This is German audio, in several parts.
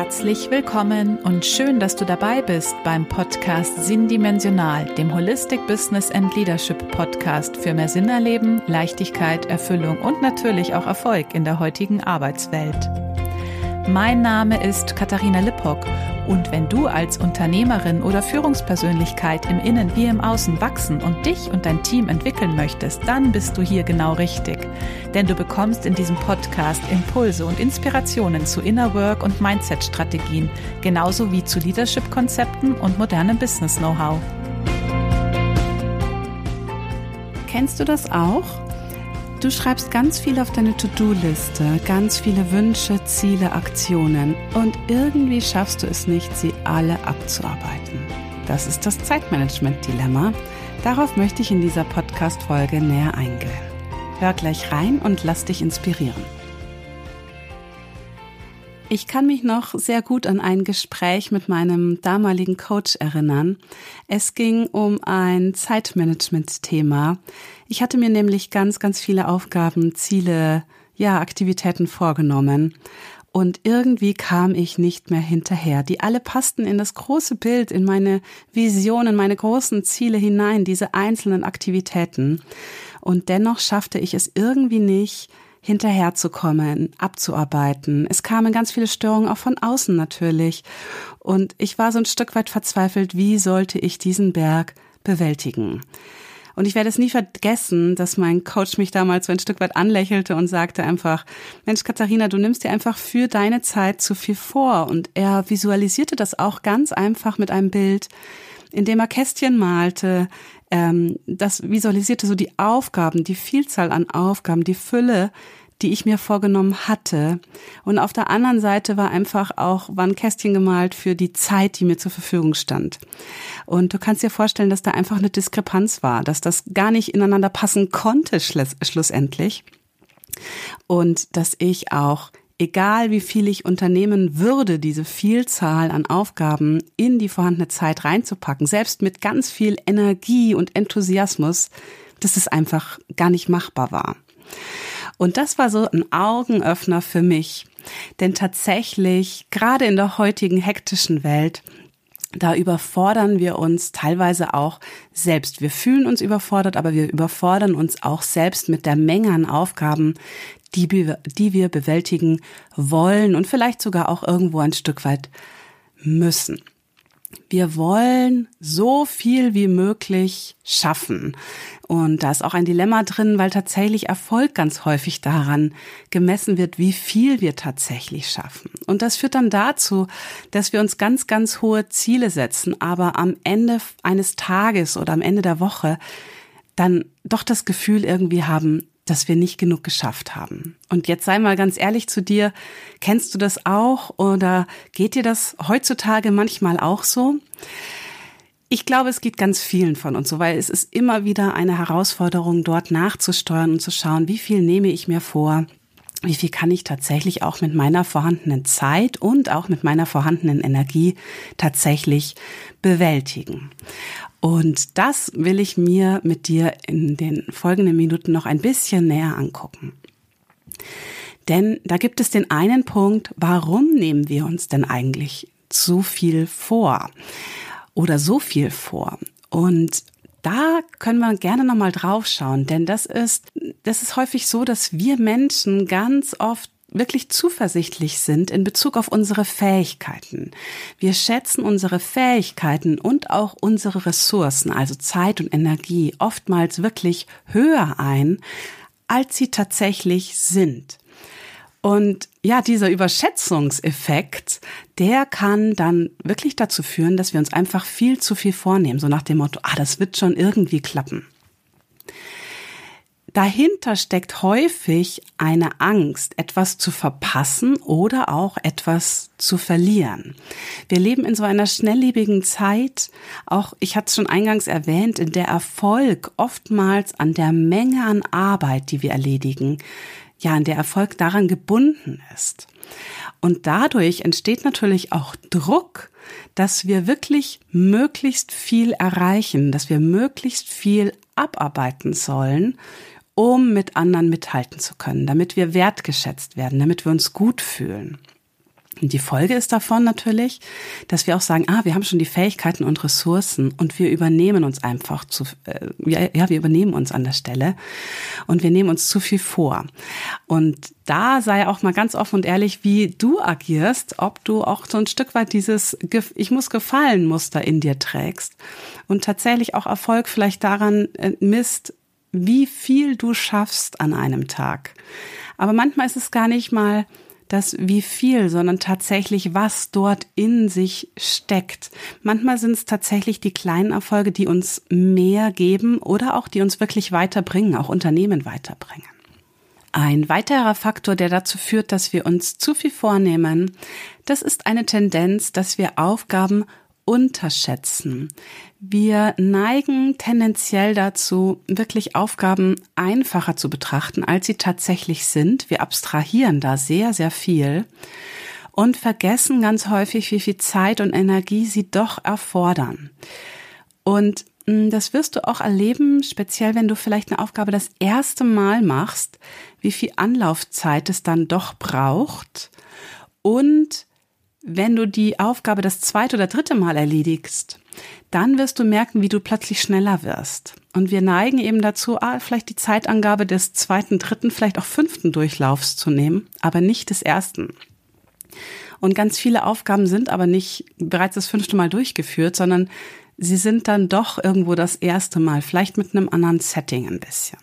Herzlich willkommen und schön, dass du dabei bist beim Podcast Sinndimensional, dem Holistic Business and Leadership Podcast für mehr Sinn erleben, Leichtigkeit, Erfüllung und natürlich auch Erfolg in der heutigen Arbeitswelt. Mein Name ist Katharina Lippock und wenn du als Unternehmerin oder Führungspersönlichkeit im Innen wie im Außen wachsen und dich und dein Team entwickeln möchtest, dann bist du hier genau richtig. Denn du bekommst in diesem Podcast Impulse und Inspirationen zu Inner Work und Mindset-Strategien, genauso wie zu Leadership-Konzepten und modernem Business-Know-how. Kennst du das auch? Du schreibst ganz viel auf deine To-Do-Liste, ganz viele Wünsche, Ziele, Aktionen und irgendwie schaffst du es nicht, sie alle abzuarbeiten. Das ist das Zeitmanagement-Dilemma. Darauf möchte ich in dieser Podcast-Folge näher eingehen. Hör gleich rein und lass dich inspirieren. Ich kann mich noch sehr gut an ein Gespräch mit meinem damaligen Coach erinnern. Es ging um ein Zeitmanagement-Thema. Ich hatte mir nämlich ganz, ganz viele Aufgaben, Ziele, ja, Aktivitäten vorgenommen. Und irgendwie kam ich nicht mehr hinterher. Die alle passten in das große Bild, in meine Visionen, meine großen Ziele hinein, diese einzelnen Aktivitäten. Und dennoch schaffte ich es irgendwie nicht, hinterherzukommen, abzuarbeiten. Es kamen ganz viele Störungen auch von außen natürlich. Und ich war so ein Stück weit verzweifelt, wie sollte ich diesen Berg bewältigen? Und ich werde es nie vergessen, dass mein Coach mich damals so ein Stück weit anlächelte und sagte einfach, Mensch, Katharina, du nimmst dir einfach für deine Zeit zu viel vor. Und er visualisierte das auch ganz einfach mit einem Bild, in dem er Kästchen malte. Ähm, das visualisierte so die Aufgaben, die Vielzahl an Aufgaben, die Fülle, die ich mir vorgenommen hatte. Und auf der anderen Seite war einfach auch, war ein Kästchen gemalt für die Zeit, die mir zur Verfügung stand. Und du kannst dir vorstellen, dass da einfach eine Diskrepanz war, dass das gar nicht ineinander passen konnte schlussendlich. Und dass ich auch egal wie viel ich unternehmen würde, diese Vielzahl an Aufgaben in die vorhandene Zeit reinzupacken, selbst mit ganz viel Energie und Enthusiasmus, dass es einfach gar nicht machbar war. Und das war so ein Augenöffner für mich. Denn tatsächlich, gerade in der heutigen hektischen Welt, da überfordern wir uns teilweise auch selbst. Wir fühlen uns überfordert, aber wir überfordern uns auch selbst mit der Menge an Aufgaben, die wir, die wir bewältigen wollen und vielleicht sogar auch irgendwo ein Stück weit müssen. Wir wollen so viel wie möglich schaffen. Und da ist auch ein Dilemma drin, weil tatsächlich Erfolg ganz häufig daran gemessen wird, wie viel wir tatsächlich schaffen. Und das führt dann dazu, dass wir uns ganz, ganz hohe Ziele setzen, aber am Ende eines Tages oder am Ende der Woche dann doch das Gefühl irgendwie haben, dass wir nicht genug geschafft haben. Und jetzt sei mal ganz ehrlich zu dir, kennst du das auch oder geht dir das heutzutage manchmal auch so? Ich glaube, es geht ganz vielen von uns so, weil es ist immer wieder eine Herausforderung, dort nachzusteuern und zu schauen, wie viel nehme ich mir vor, wie viel kann ich tatsächlich auch mit meiner vorhandenen Zeit und auch mit meiner vorhandenen Energie tatsächlich bewältigen. Und das will ich mir mit dir in den folgenden Minuten noch ein bisschen näher angucken. Denn da gibt es den einen Punkt, warum nehmen wir uns denn eigentlich zu viel vor? oder so viel vor. Und da können wir gerne nochmal drauf schauen, denn das ist, das ist häufig so, dass wir Menschen ganz oft wirklich zuversichtlich sind in Bezug auf unsere Fähigkeiten. Wir schätzen unsere Fähigkeiten und auch unsere Ressourcen, also Zeit und Energie, oftmals wirklich höher ein, als sie tatsächlich sind. Und ja, dieser Überschätzungseffekt, der kann dann wirklich dazu führen, dass wir uns einfach viel zu viel vornehmen, so nach dem Motto, ah, das wird schon irgendwie klappen. Dahinter steckt häufig eine Angst, etwas zu verpassen oder auch etwas zu verlieren. Wir leben in so einer schnelllebigen Zeit, auch ich hatte es schon eingangs erwähnt, in der Erfolg oftmals an der Menge an Arbeit, die wir erledigen, ja, an der Erfolg daran gebunden ist. Und dadurch entsteht natürlich auch Druck, dass wir wirklich möglichst viel erreichen, dass wir möglichst viel abarbeiten sollen, um mit anderen mithalten zu können, damit wir wertgeschätzt werden, damit wir uns gut fühlen. Und die Folge ist davon natürlich, dass wir auch sagen, ah, wir haben schon die Fähigkeiten und Ressourcen und wir übernehmen uns einfach zu, äh, ja, ja, wir übernehmen uns an der Stelle und wir nehmen uns zu viel vor. Und da sei auch mal ganz offen und ehrlich, wie du agierst, ob du auch so ein Stück weit dieses Ich muss gefallen Muster in dir trägst und tatsächlich auch Erfolg vielleicht daran äh, misst, wie viel du schaffst an einem Tag. Aber manchmal ist es gar nicht mal das wie viel, sondern tatsächlich, was dort in sich steckt. Manchmal sind es tatsächlich die kleinen Erfolge, die uns mehr geben oder auch die uns wirklich weiterbringen, auch Unternehmen weiterbringen. Ein weiterer Faktor, der dazu führt, dass wir uns zu viel vornehmen, das ist eine Tendenz, dass wir Aufgaben unterschätzen. Wir neigen tendenziell dazu, wirklich Aufgaben einfacher zu betrachten, als sie tatsächlich sind. Wir abstrahieren da sehr, sehr viel und vergessen ganz häufig, wie viel Zeit und Energie sie doch erfordern. Und hm, das wirst du auch erleben, speziell wenn du vielleicht eine Aufgabe das erste Mal machst, wie viel Anlaufzeit es dann doch braucht und wenn du die Aufgabe das zweite oder dritte Mal erledigst, dann wirst du merken, wie du plötzlich schneller wirst. Und wir neigen eben dazu, ah, vielleicht die Zeitangabe des zweiten, dritten, vielleicht auch fünften Durchlaufs zu nehmen, aber nicht des ersten. Und ganz viele Aufgaben sind aber nicht bereits das fünfte Mal durchgeführt, sondern sie sind dann doch irgendwo das erste Mal, vielleicht mit einem anderen Setting ein bisschen.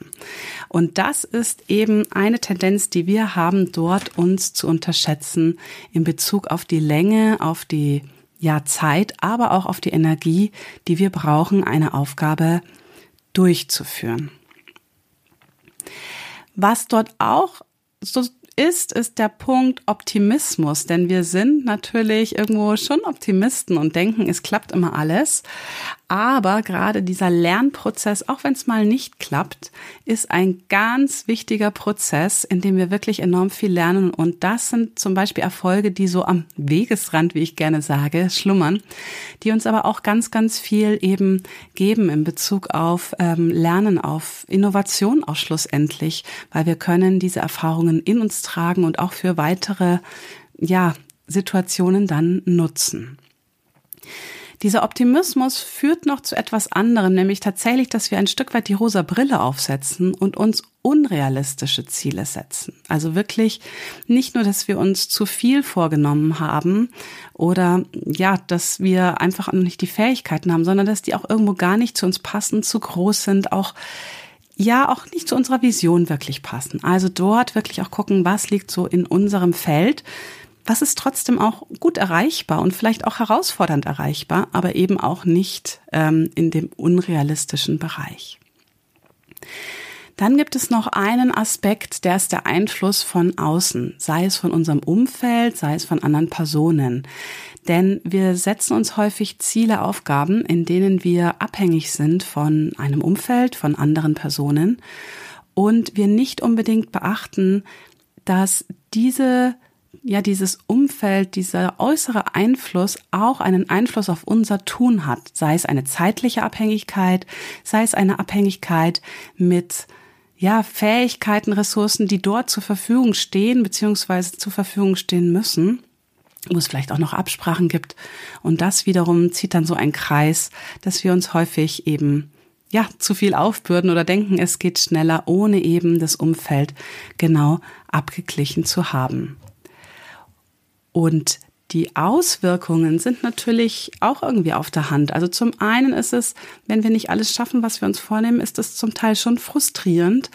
Und das ist eben eine Tendenz, die wir haben, dort uns zu unterschätzen in Bezug auf die Länge, auf die ja, Zeit, aber auch auf die Energie, die wir brauchen, eine Aufgabe durchzuführen. Was dort auch so ist, ist der Punkt Optimismus, denn wir sind natürlich irgendwo schon Optimisten und denken, es klappt immer alles. Aber gerade dieser Lernprozess, auch wenn es mal nicht klappt, ist ein ganz wichtiger Prozess, in dem wir wirklich enorm viel lernen. Und das sind zum Beispiel Erfolge, die so am Wegesrand, wie ich gerne sage, schlummern, die uns aber auch ganz, ganz viel eben geben in Bezug auf ähm, Lernen, auf Innovation auch schlussendlich, weil wir können diese Erfahrungen in uns tragen und auch für weitere, ja, Situationen dann nutzen. Dieser Optimismus führt noch zu etwas anderem, nämlich tatsächlich, dass wir ein Stück weit die rosa Brille aufsetzen und uns unrealistische Ziele setzen. Also wirklich nicht nur, dass wir uns zu viel vorgenommen haben oder ja, dass wir einfach noch nicht die Fähigkeiten haben, sondern dass die auch irgendwo gar nicht zu uns passen, zu groß sind, auch ja auch nicht zu unserer Vision wirklich passen. Also dort wirklich auch gucken, was liegt so in unserem Feld, was ist trotzdem auch gut erreichbar und vielleicht auch herausfordernd erreichbar, aber eben auch nicht ähm, in dem unrealistischen Bereich. Dann gibt es noch einen Aspekt, der ist der Einfluss von außen, sei es von unserem Umfeld, sei es von anderen Personen. Denn wir setzen uns häufig Ziele, Aufgaben, in denen wir abhängig sind von einem Umfeld, von anderen Personen und wir nicht unbedingt beachten, dass diese ja dieses Umfeld, dieser äußere Einfluss auch einen Einfluss auf unser Tun hat, sei es eine zeitliche Abhängigkeit, sei es eine Abhängigkeit mit ja, Fähigkeiten, Ressourcen, die dort zur Verfügung stehen, beziehungsweise zur Verfügung stehen müssen, wo es vielleicht auch noch Absprachen gibt. Und das wiederum zieht dann so einen Kreis, dass wir uns häufig eben ja, zu viel aufbürden oder denken, es geht schneller, ohne eben das Umfeld genau abgeglichen zu haben. Und die Auswirkungen sind natürlich auch irgendwie auf der Hand. Also zum einen ist es, wenn wir nicht alles schaffen, was wir uns vornehmen, ist es zum Teil schon frustrierend.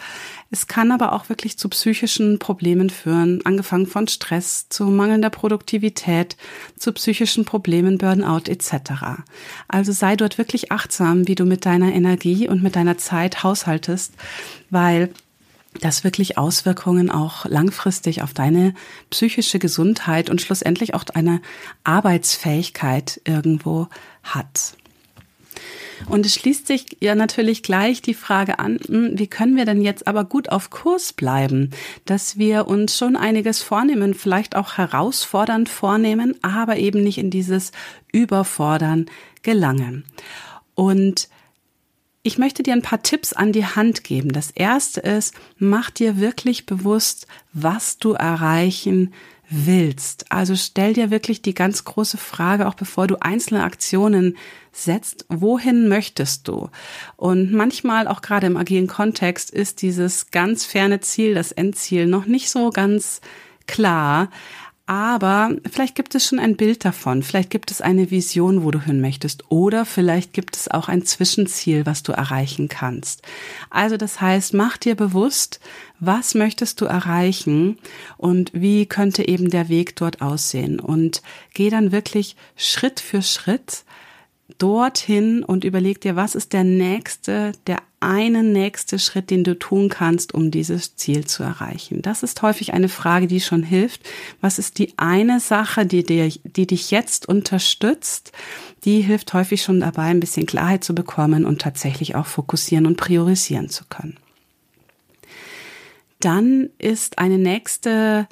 Es kann aber auch wirklich zu psychischen Problemen führen, angefangen von Stress, zu mangelnder Produktivität, zu psychischen Problemen, Burnout etc. Also sei dort wirklich achtsam, wie du mit deiner Energie und mit deiner Zeit haushaltest, weil das wirklich Auswirkungen auch langfristig auf deine psychische Gesundheit und schlussendlich auch deine Arbeitsfähigkeit irgendwo hat. Und es schließt sich ja natürlich gleich die Frage an, hm, wie können wir denn jetzt aber gut auf Kurs bleiben, dass wir uns schon einiges vornehmen, vielleicht auch herausfordernd vornehmen, aber eben nicht in dieses Überfordern gelangen. Und Ich möchte dir ein paar Tipps an die Hand geben. Das erste ist, mach dir wirklich bewusst, was du erreichen willst. Also stell dir wirklich die ganz große Frage, auch bevor du einzelne Aktionen setzt, wohin möchtest du? Und manchmal, auch gerade im agilen Kontext, ist dieses ganz ferne Ziel, das Endziel, noch nicht so ganz klar. Aber vielleicht gibt es schon ein Bild davon, vielleicht gibt es eine Vision, wo du hin möchtest. Oder vielleicht gibt es auch ein Zwischenziel, was du erreichen kannst. Also das heißt, mach dir bewusst, was möchtest du erreichen und wie könnte eben der Weg dort aussehen. Und geh dann wirklich Schritt für Schritt dorthin und überleg dir, was ist der nächste, der eine nächste Schritt, den du tun kannst, um dieses Ziel zu erreichen? Das ist häufig eine Frage, die schon hilft. Was ist die eine Sache, die, dir, die dich jetzt unterstützt? Die hilft häufig schon dabei, ein bisschen Klarheit zu bekommen und tatsächlich auch fokussieren und priorisieren zu können. Dann ist eine nächste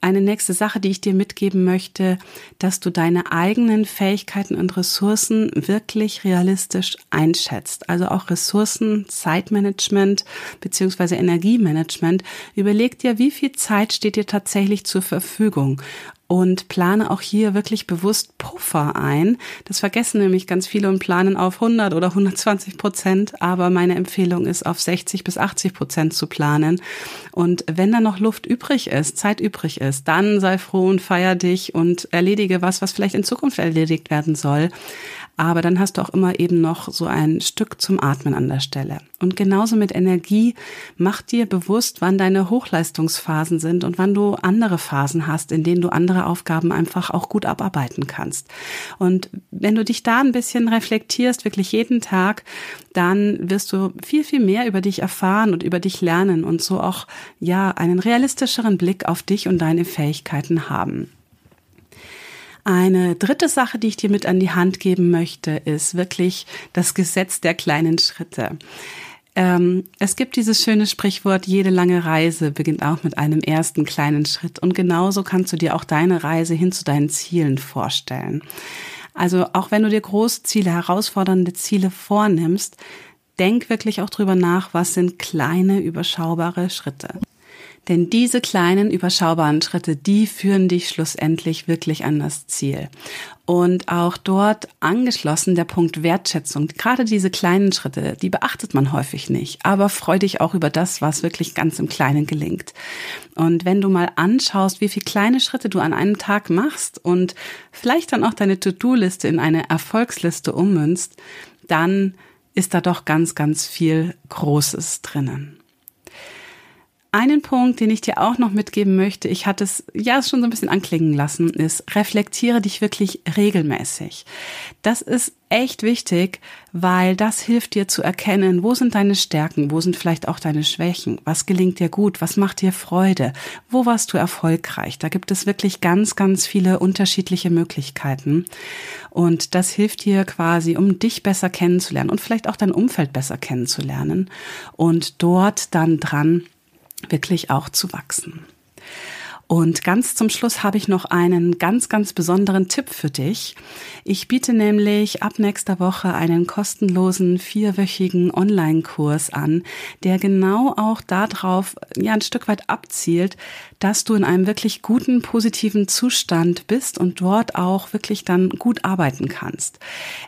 eine nächste Sache, die ich dir mitgeben möchte, dass du deine eigenen Fähigkeiten und Ressourcen wirklich realistisch einschätzt. Also auch Ressourcen, Zeitmanagement beziehungsweise Energiemanagement. Überleg dir, wie viel Zeit steht dir tatsächlich zur Verfügung und plane auch hier wirklich bewusst Puffer ein. Das vergessen nämlich ganz viele und planen auf 100 oder 120 Prozent, aber meine Empfehlung ist, auf 60 bis 80 Prozent zu planen. Und wenn da noch Luft übrig ist, Zeit übrig ist, dann sei froh und feier dich und erledige was, was vielleicht in Zukunft erledigt werden soll. Aber dann hast du auch immer eben noch so ein Stück zum Atmen an der Stelle. Und genauso mit Energie, mach dir bewusst, wann deine Hochleistungsphasen sind und wann du andere Phasen hast, in denen du andere Aufgaben einfach auch gut abarbeiten kannst. Und wenn du dich da ein bisschen reflektierst, wirklich jeden Tag, dann wirst du viel, viel mehr über dich erfahren und über dich lernen und so auch, ja, einen realistischeren Blick auf dich und deine Fähigkeiten haben. Eine dritte Sache, die ich dir mit an die Hand geben möchte, ist wirklich das Gesetz der kleinen Schritte. Ähm, es gibt dieses schöne Sprichwort, jede lange Reise beginnt auch mit einem ersten kleinen Schritt. Und genauso kannst du dir auch deine Reise hin zu deinen Zielen vorstellen. Also auch wenn du dir große Ziele, herausfordernde Ziele vornimmst, denk wirklich auch drüber nach, was sind kleine, überschaubare Schritte. Denn diese kleinen, überschaubaren Schritte, die führen dich schlussendlich wirklich an das Ziel. Und auch dort angeschlossen der Punkt Wertschätzung. Gerade diese kleinen Schritte, die beachtet man häufig nicht. Aber freu dich auch über das, was wirklich ganz im Kleinen gelingt. Und wenn du mal anschaust, wie viele kleine Schritte du an einem Tag machst und vielleicht dann auch deine To-Do-Liste in eine Erfolgsliste ummünzt, dann ist da doch ganz, ganz viel Großes drinnen einen Punkt, den ich dir auch noch mitgeben möchte, ich hatte es ja schon so ein bisschen anklingen lassen, ist, reflektiere dich wirklich regelmäßig. Das ist echt wichtig, weil das hilft dir zu erkennen, wo sind deine Stärken, wo sind vielleicht auch deine Schwächen, was gelingt dir gut, was macht dir Freude, wo warst du erfolgreich. Da gibt es wirklich ganz, ganz viele unterschiedliche Möglichkeiten. Und das hilft dir quasi, um dich besser kennenzulernen und vielleicht auch dein Umfeld besser kennenzulernen und dort dann dran wirklich auch zu wachsen. Und ganz zum Schluss habe ich noch einen ganz, ganz besonderen Tipp für dich. Ich biete nämlich ab nächster Woche einen kostenlosen vierwöchigen Online-Kurs an, der genau auch darauf ja ein Stück weit abzielt, dass du in einem wirklich guten, positiven Zustand bist und dort auch wirklich dann gut arbeiten kannst.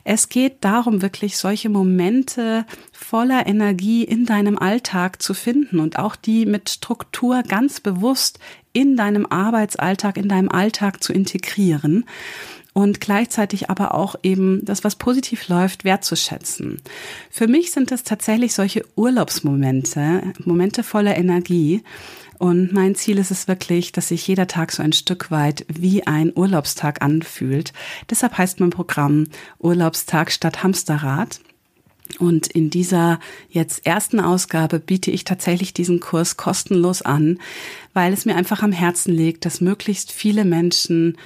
Es geht darum, wirklich solche Momente voller Energie in deinem Alltag zu finden und auch die mit Struktur ganz bewusst in deinem Arbeitsalltag, in deinem Alltag zu integrieren und gleichzeitig aber auch eben das, was positiv läuft, wertzuschätzen. Für mich sind das tatsächlich solche Urlaubsmomente, Momente voller Energie. Und mein Ziel ist es wirklich, dass sich jeder Tag so ein Stück weit wie ein Urlaubstag anfühlt. Deshalb heißt mein Programm Urlaubstag statt Hamsterrad. Und in dieser jetzt ersten Ausgabe biete ich tatsächlich diesen Kurs kostenlos an, weil es mir einfach am Herzen liegt, dass möglichst viele Menschen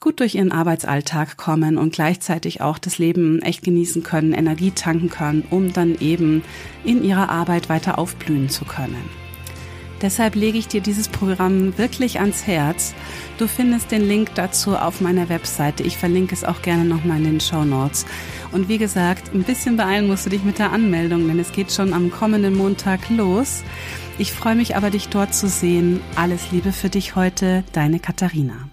gut durch ihren Arbeitsalltag kommen und gleichzeitig auch das Leben echt genießen können, Energie tanken können, um dann eben in ihrer Arbeit weiter aufblühen zu können. Deshalb lege ich dir dieses Programm wirklich ans Herz. Du findest den Link dazu auf meiner Webseite. Ich verlinke es auch gerne nochmal in den Show Notes. Und wie gesagt, ein bisschen beeilen musst du dich mit der Anmeldung, denn es geht schon am kommenden Montag los. Ich freue mich aber, dich dort zu sehen. Alles Liebe für dich heute, deine Katharina.